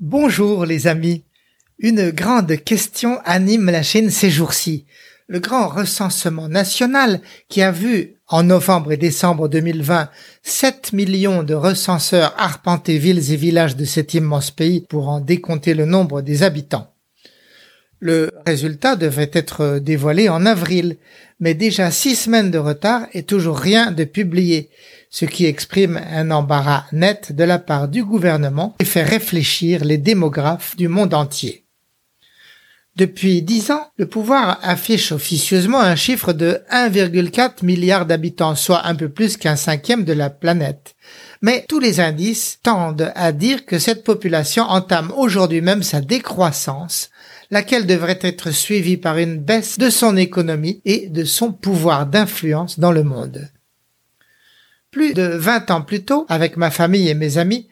Bonjour les amis. Une grande question anime la Chine ces jours-ci. Le grand recensement national qui a vu en novembre et décembre 2020 7 millions de recenseurs arpenter villes et villages de cet immense pays pour en décompter le nombre des habitants. Le résultat devrait être dévoilé en avril, mais déjà six semaines de retard et toujours rien de publié ce qui exprime un embarras net de la part du gouvernement et fait réfléchir les démographes du monde entier. Depuis dix ans, le pouvoir affiche officieusement un chiffre de 1,4 milliard d'habitants, soit un peu plus qu'un cinquième de la planète. Mais tous les indices tendent à dire que cette population entame aujourd'hui même sa décroissance, laquelle devrait être suivie par une baisse de son économie et de son pouvoir d'influence dans le monde. Plus de 20 ans plus tôt, avec ma famille et mes amis,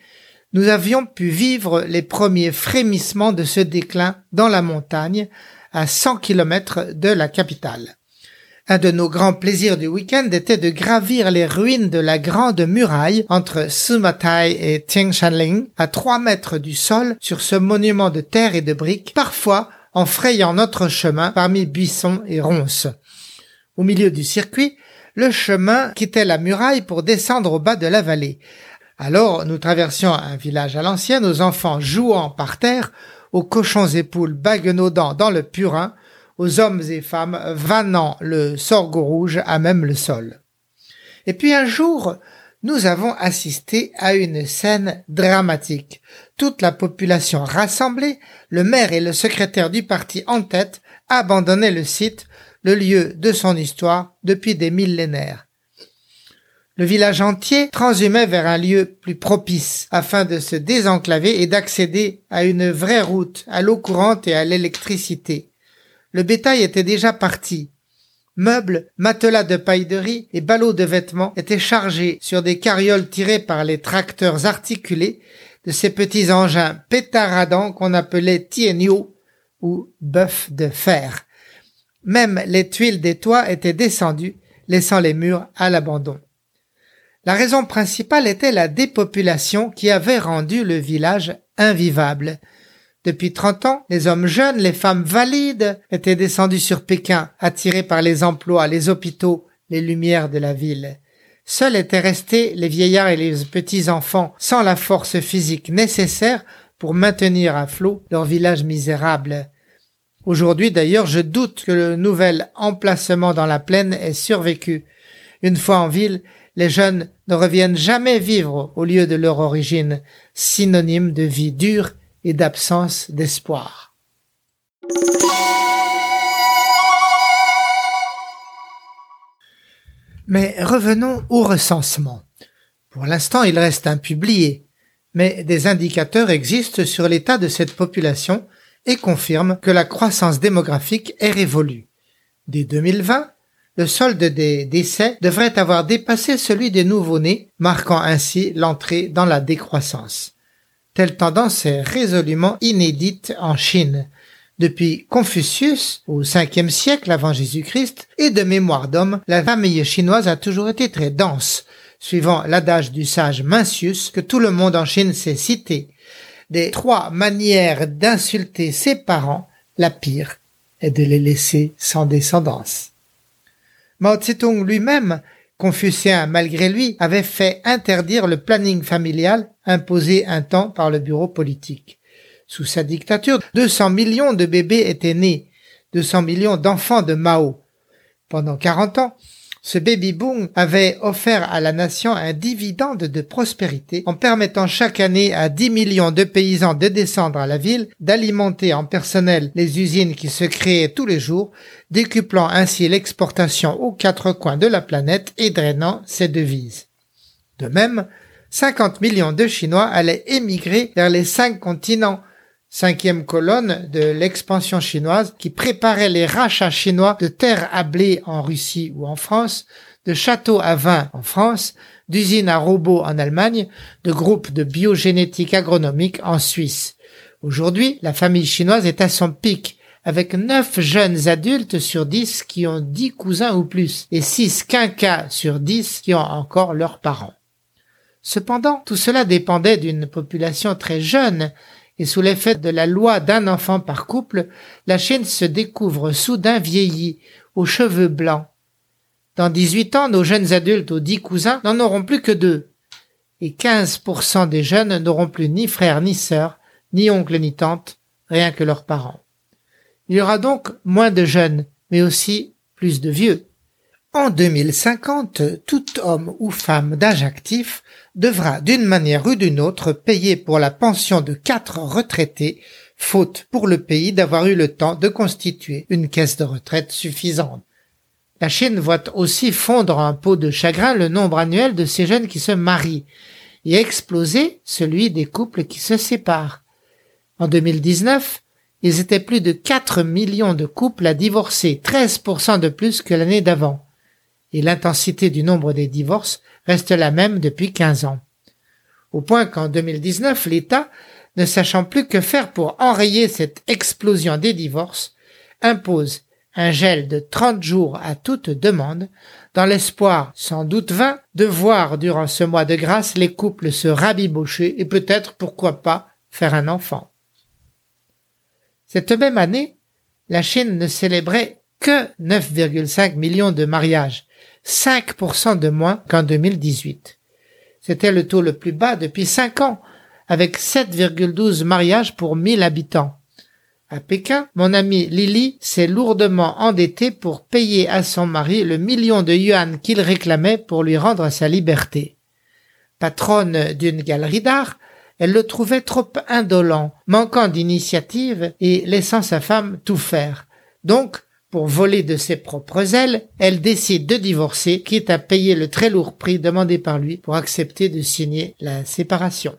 nous avions pu vivre les premiers frémissements de ce déclin dans la montagne, à 100 km de la capitale. Un de nos grands plaisirs du week-end était de gravir les ruines de la grande muraille entre Sumatai et Tiangshanling, à 3 mètres du sol, sur ce monument de terre et de briques, parfois en frayant notre chemin parmi buissons et ronces. Au milieu du circuit, le chemin quittait la muraille pour descendre au bas de la vallée. Alors nous traversions un village à l'ancienne, aux enfants jouant par terre, aux cochons et poules baguenaudant dans le purin, aux hommes et femmes vannant le sorgho rouge à même le sol. Et puis un jour, nous avons assisté à une scène dramatique. Toute la population rassemblée, le maire et le secrétaire du parti en tête, abandonnaient le site le lieu de son histoire depuis des millénaires. Le village entier transhumait vers un lieu plus propice afin de se désenclaver et d'accéder à une vraie route, à l'eau courante et à l'électricité. Le bétail était déjà parti. Meubles, matelas de paille de riz et ballots de vêtements étaient chargés sur des carrioles tirées par les tracteurs articulés de ces petits engins pétaradants qu'on appelait tienio ou bœufs de fer. Même les tuiles des toits étaient descendues, laissant les murs à l'abandon. La raison principale était la dépopulation qui avait rendu le village invivable. Depuis trente ans, les hommes jeunes, les femmes valides étaient descendus sur Pékin, attirés par les emplois, les hôpitaux, les lumières de la ville. Seuls étaient restés les vieillards et les petits-enfants, sans la force physique nécessaire pour maintenir à flot leur village misérable. Aujourd'hui d'ailleurs, je doute que le nouvel emplacement dans la plaine ait survécu. Une fois en ville, les jeunes ne reviennent jamais vivre au lieu de leur origine, synonyme de vie dure et d'absence d'espoir. Mais revenons au recensement. Pour l'instant, il reste impublié, mais des indicateurs existent sur l'état de cette population et confirme que la croissance démographique est révolue. Dès 2020, le solde des décès devrait avoir dépassé celui des nouveau-nés, marquant ainsi l'entrée dans la décroissance. Telle tendance est résolument inédite en Chine. Depuis Confucius, au 5 siècle avant Jésus-Christ, et de mémoire d'homme, la famille chinoise a toujours été très dense, suivant l'adage du sage Mencius que tout le monde en Chine sait citer des trois manières d'insulter ses parents, la pire est de les laisser sans descendance. Mao Tse-tung lui-même, confucien malgré lui, avait fait interdire le planning familial imposé un temps par le bureau politique. Sous sa dictature, 200 millions de bébés étaient nés, 200 millions d'enfants de Mao. Pendant 40 ans, ce baby boom avait offert à la nation un dividende de prospérité en permettant chaque année à 10 millions de paysans de descendre à la ville, d'alimenter en personnel les usines qui se créaient tous les jours, décuplant ainsi l'exportation aux quatre coins de la planète et drainant ses devises. De même, 50 millions de Chinois allaient émigrer vers les cinq continents, cinquième colonne de l'expansion chinoise qui préparait les rachats chinois de terres à blé en Russie ou en France, de châteaux à vin en France, d'usines à robots en Allemagne, de groupes de biogénétique agronomique en Suisse. Aujourd'hui, la famille chinoise est à son pic, avec 9 jeunes adultes sur 10 qui ont 10 cousins ou plus, et 6 quinquas sur 10 qui ont encore leurs parents. Cependant, tout cela dépendait d'une population très jeune, et sous l'effet de la loi d'un enfant par couple, la Chine se découvre soudain vieillie, aux cheveux blancs. Dans 18 ans, nos jeunes adultes aux 10 cousins n'en auront plus que deux, et 15% des jeunes n'auront plus ni frères ni sœurs, ni oncles ni tantes, rien que leurs parents. Il y aura donc moins de jeunes, mais aussi plus de vieux. En 2050, tout homme ou femme d'âge actif devra d'une manière ou d'une autre payer pour la pension de quatre retraités, faute pour le pays d'avoir eu le temps de constituer une caisse de retraite suffisante. La Chine voit aussi fondre un pot de chagrin le nombre annuel de ces jeunes qui se marient et exploser celui des couples qui se séparent. En 2019, ils étaient plus de 4 millions de couples à divorcer, 13% de plus que l'année d'avant et l'intensité du nombre des divorces reste la même depuis 15 ans. Au point qu'en 2019, l'État, ne sachant plus que faire pour enrayer cette explosion des divorces, impose un gel de 30 jours à toute demande, dans l'espoir, sans doute vain, de voir durant ce mois de grâce les couples se rabibocher et peut-être, pourquoi pas, faire un enfant. Cette même année, la Chine ne célébrait que 9,5 millions de mariages, 5% de moins qu'en 2018. C'était le taux le plus bas depuis 5 ans, avec 7,12 mariages pour 1000 habitants. À Pékin, mon ami Lily s'est lourdement endettée pour payer à son mari le million de yuan qu'il réclamait pour lui rendre sa liberté. Patronne d'une galerie d'art, elle le trouvait trop indolent, manquant d'initiative et laissant sa femme tout faire. Donc, pour voler de ses propres ailes, elle décide de divorcer, quitte à payer le très lourd prix demandé par lui pour accepter de signer la séparation.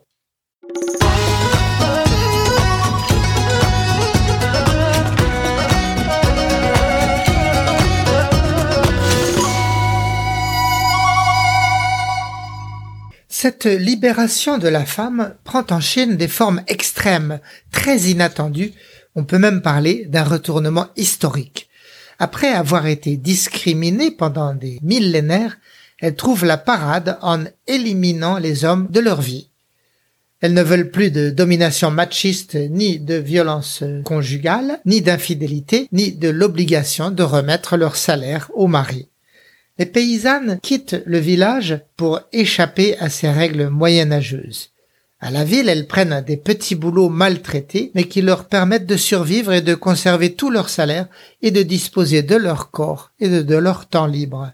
Cette libération de la femme prend en Chine des formes extrêmes, très inattendues. On peut même parler d'un retournement historique. Après avoir été discriminée pendant des millénaires, elles trouvent la parade en éliminant les hommes de leur vie. Elles ne veulent plus de domination machiste, ni de violence conjugale, ni d'infidélité, ni de l'obligation de remettre leur salaire au mari. Les paysannes quittent le village pour échapper à ces règles moyenâgeuses. À la ville, elles prennent des petits boulots maltraités, mais qui leur permettent de survivre et de conserver tout leur salaire et de disposer de leur corps et de, leur temps libre.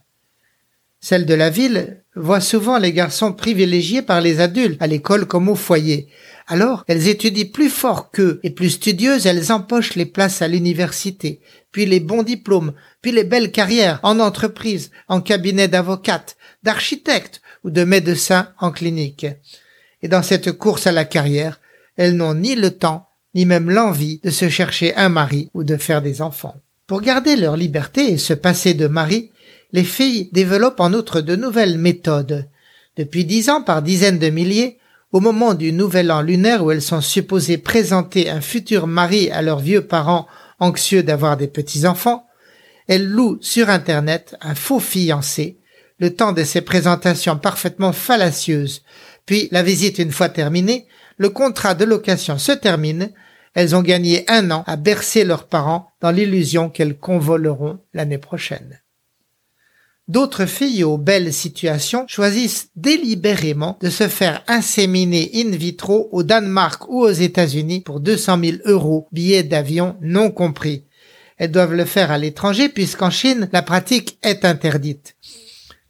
Celles de la ville voient souvent les garçons privilégiés par les adultes, à l'école comme au foyer. Alors, elles étudient plus fort qu'eux et plus studieuses, elles empochent les places à l'université, puis les bons diplômes, puis les belles carrières en entreprise, en cabinet d'avocates, d'architectes ou de médecins en clinique et dans cette course à la carrière, elles n'ont ni le temps, ni même l'envie de se chercher un mari ou de faire des enfants. Pour garder leur liberté et se passer de mari, les filles développent en outre de nouvelles méthodes. Depuis dix ans par dizaines de milliers, au moment du nouvel an lunaire où elles sont supposées présenter un futur mari à leurs vieux parents anxieux d'avoir des petits-enfants, elles louent sur Internet un faux fiancé, le temps de ces présentations parfaitement fallacieuses, puis, la visite une fois terminée, le contrat de location se termine. Elles ont gagné un an à bercer leurs parents dans l'illusion qu'elles convoleront l'année prochaine. D'autres filles aux belles situations choisissent délibérément de se faire inséminer in vitro au Danemark ou aux États-Unis pour 200 000 euros, billets d'avion non compris. Elles doivent le faire à l'étranger puisqu'en Chine, la pratique est interdite.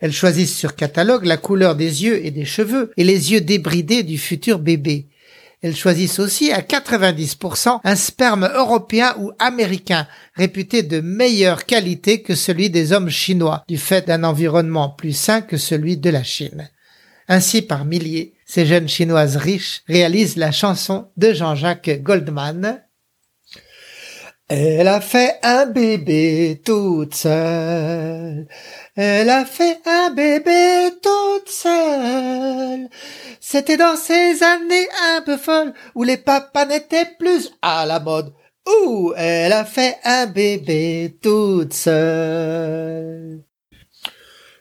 Elles choisissent sur catalogue la couleur des yeux et des cheveux et les yeux débridés du futur bébé. Elles choisissent aussi à 90% un sperme européen ou américain, réputé de meilleure qualité que celui des hommes chinois, du fait d'un environnement plus sain que celui de la Chine. Ainsi, par milliers, ces jeunes chinoises riches réalisent la chanson de Jean-Jacques Goldman. Elle a fait un bébé toute seule. Elle a fait un bébé toute seule. C'était dans ces années un peu folles où les papas n'étaient plus à la mode. Ouh, elle a fait un bébé toute seule.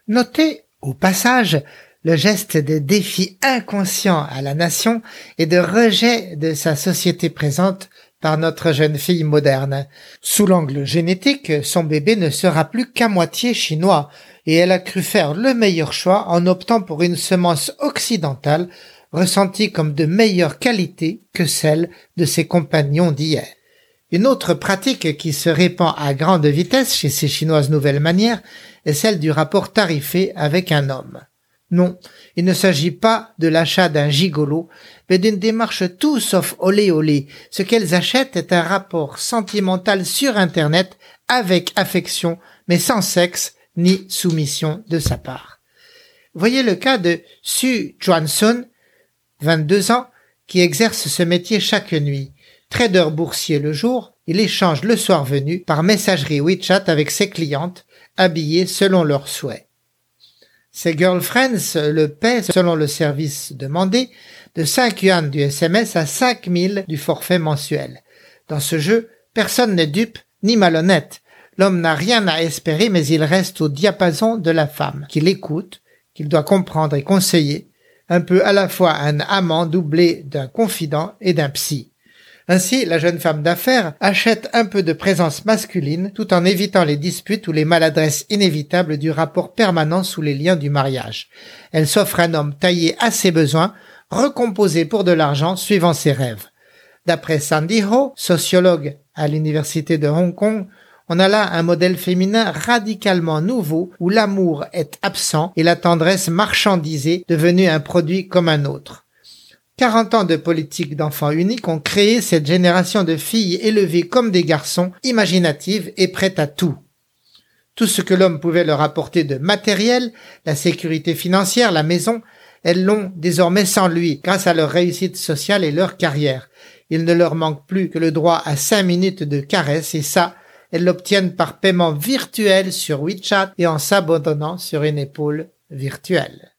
Notez au passage le geste de défi inconscient à la nation et de rejet de sa société présente par notre jeune fille moderne. Sous l'angle génétique, son bébé ne sera plus qu'à moitié chinois, et elle a cru faire le meilleur choix en optant pour une semence occidentale ressentie comme de meilleure qualité que celle de ses compagnons d'hier. Une autre pratique qui se répand à grande vitesse chez ces Chinoises nouvelles manières est celle du rapport tarifé avec un homme. Non, il ne s'agit pas de l'achat d'un gigolo, mais d'une démarche tout sauf olé olé. Ce qu'elles achètent est un rapport sentimental sur Internet avec affection, mais sans sexe ni soumission de sa part. Voyez le cas de Su Juan-sun, 22 ans, qui exerce ce métier chaque nuit. Trader boursier le jour, il échange le soir venu par messagerie WeChat avec ses clientes, habillées selon leurs souhaits. Ses girlfriends le paient selon le service demandé de 5 yuan du SMS à 5000 du forfait mensuel. Dans ce jeu, personne n'est dupe ni malhonnête. L'homme n'a rien à espérer mais il reste au diapason de la femme, qu'il écoute, qu'il doit comprendre et conseiller, un peu à la fois un amant doublé d'un confident et d'un psy. Ainsi, la jeune femme d'affaires achète un peu de présence masculine tout en évitant les disputes ou les maladresses inévitables du rapport permanent sous les liens du mariage. Elle s'offre un homme taillé à ses besoins, recomposé pour de l'argent suivant ses rêves. D'après Sandy Ho, sociologue à l'université de Hong Kong, on a là un modèle féminin radicalement nouveau où l'amour est absent et la tendresse marchandisée devenue un produit comme un autre. 40 ans de politique d'enfants uniques ont créé cette génération de filles élevées comme des garçons, imaginatives et prêtes à tout. Tout ce que l'homme pouvait leur apporter de matériel, la sécurité financière, la maison, elles l'ont désormais sans lui, grâce à leur réussite sociale et leur carrière. Il ne leur manque plus que le droit à cinq minutes de caresse et ça, elles l'obtiennent par paiement virtuel sur WeChat et en s'abandonnant sur une épaule virtuelle.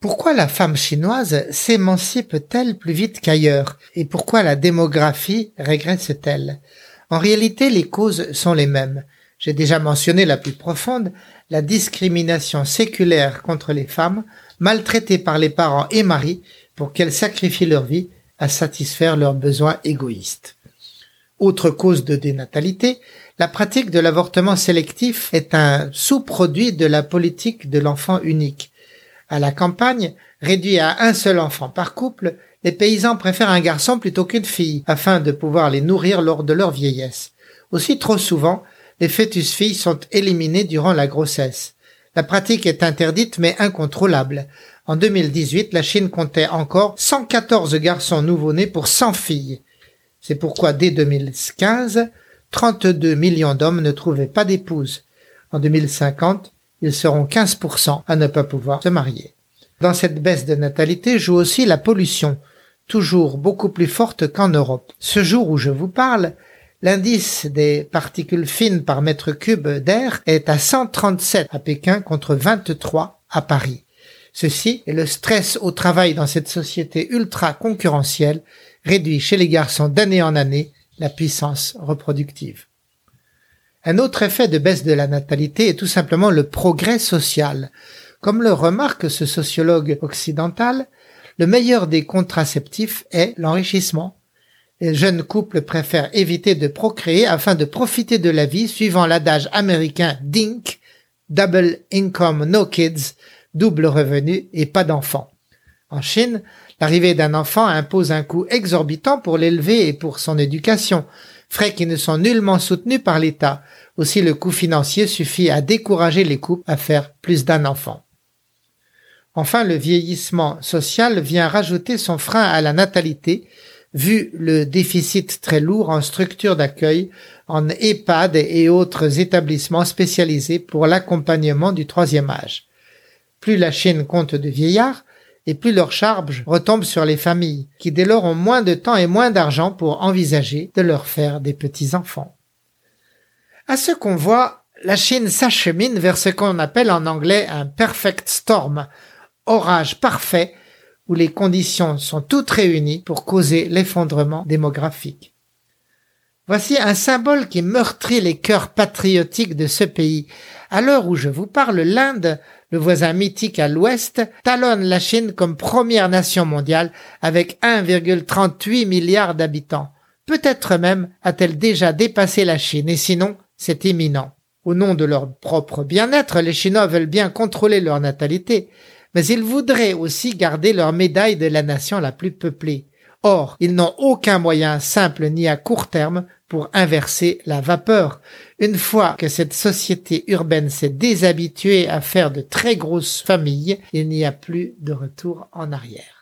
Pourquoi la femme chinoise s'émancipe-t-elle plus vite qu'ailleurs? Et pourquoi la démographie régresse-t-elle? En réalité, les causes sont les mêmes. J'ai déjà mentionné la plus profonde, la discrimination séculaire contre les femmes, maltraitées par les parents et maris pour qu'elles sacrifient leur vie à satisfaire leurs besoins égoïstes. Autre cause de dénatalité, la pratique de l'avortement sélectif est un sous-produit de la politique de l'enfant unique à la campagne, réduit à un seul enfant par couple, les paysans préfèrent un garçon plutôt qu'une fille, afin de pouvoir les nourrir lors de leur vieillesse. Aussi trop souvent, les fœtus filles sont éliminés durant la grossesse. La pratique est interdite mais incontrôlable. En 2018, la Chine comptait encore 114 garçons nouveau-nés pour 100 filles. C'est pourquoi dès 2015, 32 millions d'hommes ne trouvaient pas d'épouse. En 2050, ils seront 15% à ne pas pouvoir se marier. Dans cette baisse de natalité joue aussi la pollution, toujours beaucoup plus forte qu'en Europe. Ce jour où je vous parle, l'indice des particules fines par mètre cube d'air est à 137 à Pékin contre 23 à Paris. Ceci et le stress au travail dans cette société ultra concurrentielle réduit chez les garçons d'année en année la puissance reproductive. Un autre effet de baisse de la natalité est tout simplement le progrès social. Comme le remarque ce sociologue occidental, le meilleur des contraceptifs est l'enrichissement. Les jeunes couples préfèrent éviter de procréer afin de profiter de la vie suivant l'adage américain DINK, Double Income No Kids, double revenu et pas d'enfants. En Chine, l'arrivée d'un enfant impose un coût exorbitant pour l'élever et pour son éducation, frais qui ne sont nullement soutenus par l'État. Aussi le coût financier suffit à décourager les couples à faire plus d'un enfant. Enfin, le vieillissement social vient rajouter son frein à la natalité, vu le déficit très lourd en structures d'accueil, en EHPAD et autres établissements spécialisés pour l'accompagnement du troisième âge. Plus la Chine compte de vieillards, et plus leur charge retombe sur les familles, qui dès lors ont moins de temps et moins d'argent pour envisager de leur faire des petits-enfants. À ce qu'on voit, la Chine s'achemine vers ce qu'on appelle en anglais un perfect storm, orage parfait, où les conditions sont toutes réunies pour causer l'effondrement démographique. Voici un symbole qui meurtrit les cœurs patriotiques de ce pays. À l'heure où je vous parle, l'Inde, le voisin mythique à l'ouest, talonne la Chine comme première nation mondiale avec 1,38 milliard d'habitants. Peut-être même a-t-elle déjà dépassé la Chine, et sinon, c'est imminent. Au nom de leur propre bien-être, les Chinois veulent bien contrôler leur natalité, mais ils voudraient aussi garder leur médaille de la nation la plus peuplée. Or, ils n'ont aucun moyen simple ni à court terme pour inverser la vapeur. Une fois que cette société urbaine s'est déshabituée à faire de très grosses familles, il n'y a plus de retour en arrière.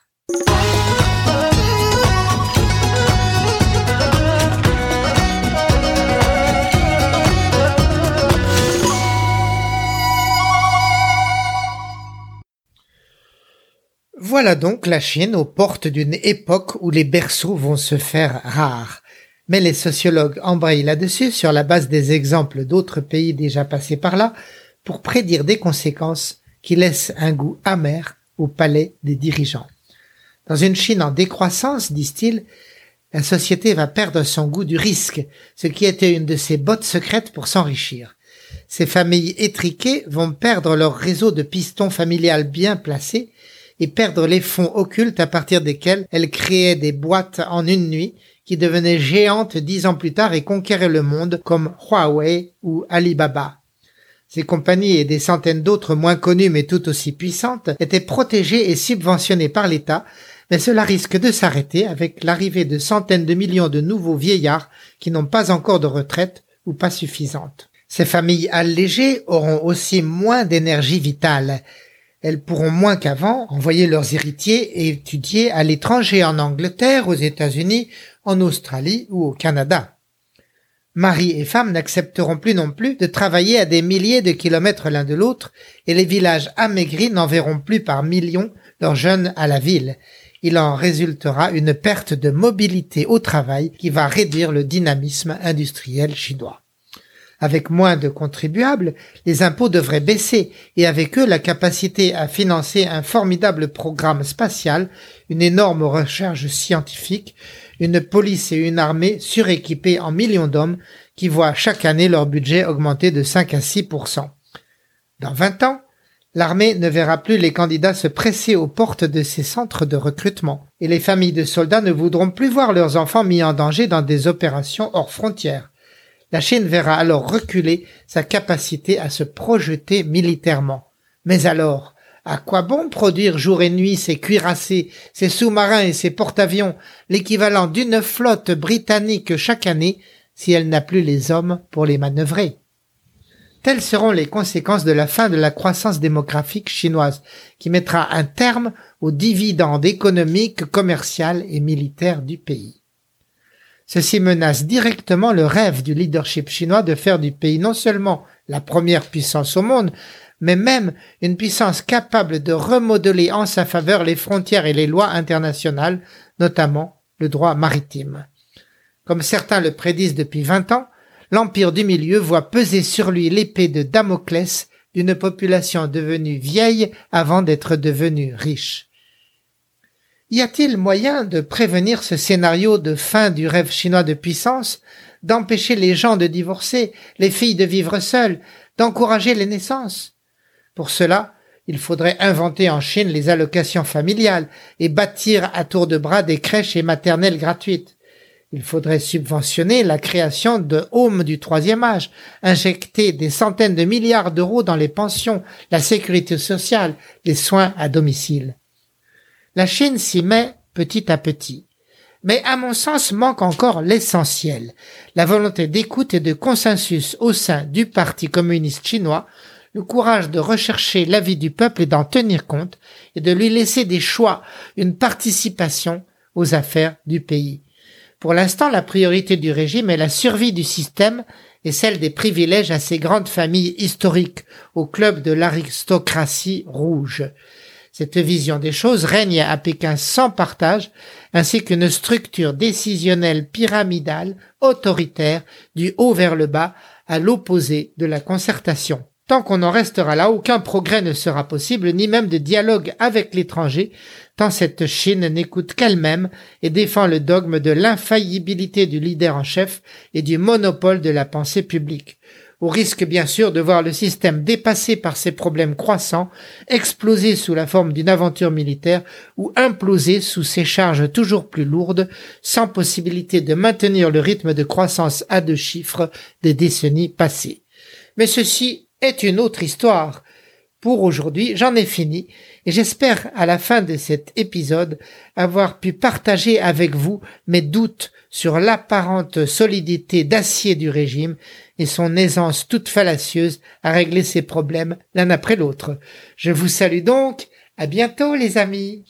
Voilà donc la Chine aux portes d'une époque où les berceaux vont se faire rares. Mais les sociologues embrayent là-dessus sur la base des exemples d'autres pays déjà passés par là pour prédire des conséquences qui laissent un goût amer au palais des dirigeants. Dans une Chine en décroissance, disent-ils, la société va perdre son goût du risque, ce qui était une de ses bottes secrètes pour s'enrichir. Ces familles étriquées vont perdre leur réseau de pistons familial bien placés et perdre les fonds occultes à partir desquels elles créaient des boîtes en une nuit qui devenaient géantes dix ans plus tard et conquéraient le monde comme Huawei ou Alibaba. Ces compagnies et des centaines d'autres moins connues mais tout aussi puissantes étaient protégées et subventionnées par l'État, mais cela risque de s'arrêter avec l'arrivée de centaines de millions de nouveaux vieillards qui n'ont pas encore de retraite ou pas suffisante. Ces familles allégées auront aussi moins d'énergie vitale elles pourront moins qu'avant envoyer leurs héritiers et étudier à l'étranger en Angleterre, aux États-Unis, en Australie ou au Canada. Mari et femme n'accepteront plus non plus de travailler à des milliers de kilomètres l'un de l'autre et les villages amaigris n'enverront plus par millions leurs jeunes à la ville. Il en résultera une perte de mobilité au travail qui va réduire le dynamisme industriel chinois. Avec moins de contribuables, les impôts devraient baisser et avec eux la capacité à financer un formidable programme spatial, une énorme recherche scientifique, une police et une armée suréquipées en millions d'hommes qui voient chaque année leur budget augmenter de 5 à 6% Dans 20 ans, l'armée ne verra plus les candidats se presser aux portes de ces centres de recrutement et les familles de soldats ne voudront plus voir leurs enfants mis en danger dans des opérations hors frontières. La Chine verra alors reculer sa capacité à se projeter militairement. Mais alors, à quoi bon produire jour et nuit ces cuirassés, ces sous-marins et ces porte-avions, l'équivalent d'une flotte britannique chaque année, si elle n'a plus les hommes pour les manœuvrer? Telles seront les conséquences de la fin de la croissance démographique chinoise, qui mettra un terme aux dividendes économiques, commerciales et militaires du pays. Ceci menace directement le rêve du leadership chinois de faire du pays non seulement la première puissance au monde, mais même une puissance capable de remodeler en sa faveur les frontières et les lois internationales, notamment le droit maritime. Comme certains le prédisent depuis vingt ans, l'Empire du Milieu voit peser sur lui l'épée de Damoclès d'une population devenue vieille avant d'être devenue riche. Y a-t-il moyen de prévenir ce scénario de fin du rêve chinois de puissance, d'empêcher les gens de divorcer, les filles de vivre seules, d'encourager les naissances Pour cela, il faudrait inventer en Chine les allocations familiales et bâtir à tour de bras des crèches et maternelles gratuites. Il faudrait subventionner la création de homes du troisième âge, injecter des centaines de milliards d'euros dans les pensions, la sécurité sociale, les soins à domicile. La Chine s'y met petit à petit. Mais à mon sens manque encore l'essentiel, la volonté d'écoute et de consensus au sein du Parti communiste chinois, le courage de rechercher l'avis du peuple et d'en tenir compte, et de lui laisser des choix, une participation aux affaires du pays. Pour l'instant, la priorité du régime est la survie du système et celle des privilèges à ces grandes familles historiques, au club de l'aristocratie rouge. Cette vision des choses règne à Pékin sans partage, ainsi qu'une structure décisionnelle pyramidale, autoritaire, du haut vers le bas, à l'opposé de la concertation. Tant qu'on en restera là, aucun progrès ne sera possible, ni même de dialogue avec l'étranger, tant cette Chine n'écoute qu'elle-même et défend le dogme de l'infaillibilité du leader en chef et du monopole de la pensée publique au risque bien sûr de voir le système dépassé par ses problèmes croissants, exploser sous la forme d'une aventure militaire ou imploser sous ses charges toujours plus lourdes, sans possibilité de maintenir le rythme de croissance à deux chiffres des décennies passées. Mais ceci est une autre histoire. Pour aujourd'hui, j'en ai fini et j'espère à la fin de cet épisode avoir pu partager avec vous mes doutes sur l'apparente solidité d'acier du régime et son aisance toute fallacieuse à régler ses problèmes l'un après l'autre. Je vous salue donc, à bientôt les amis.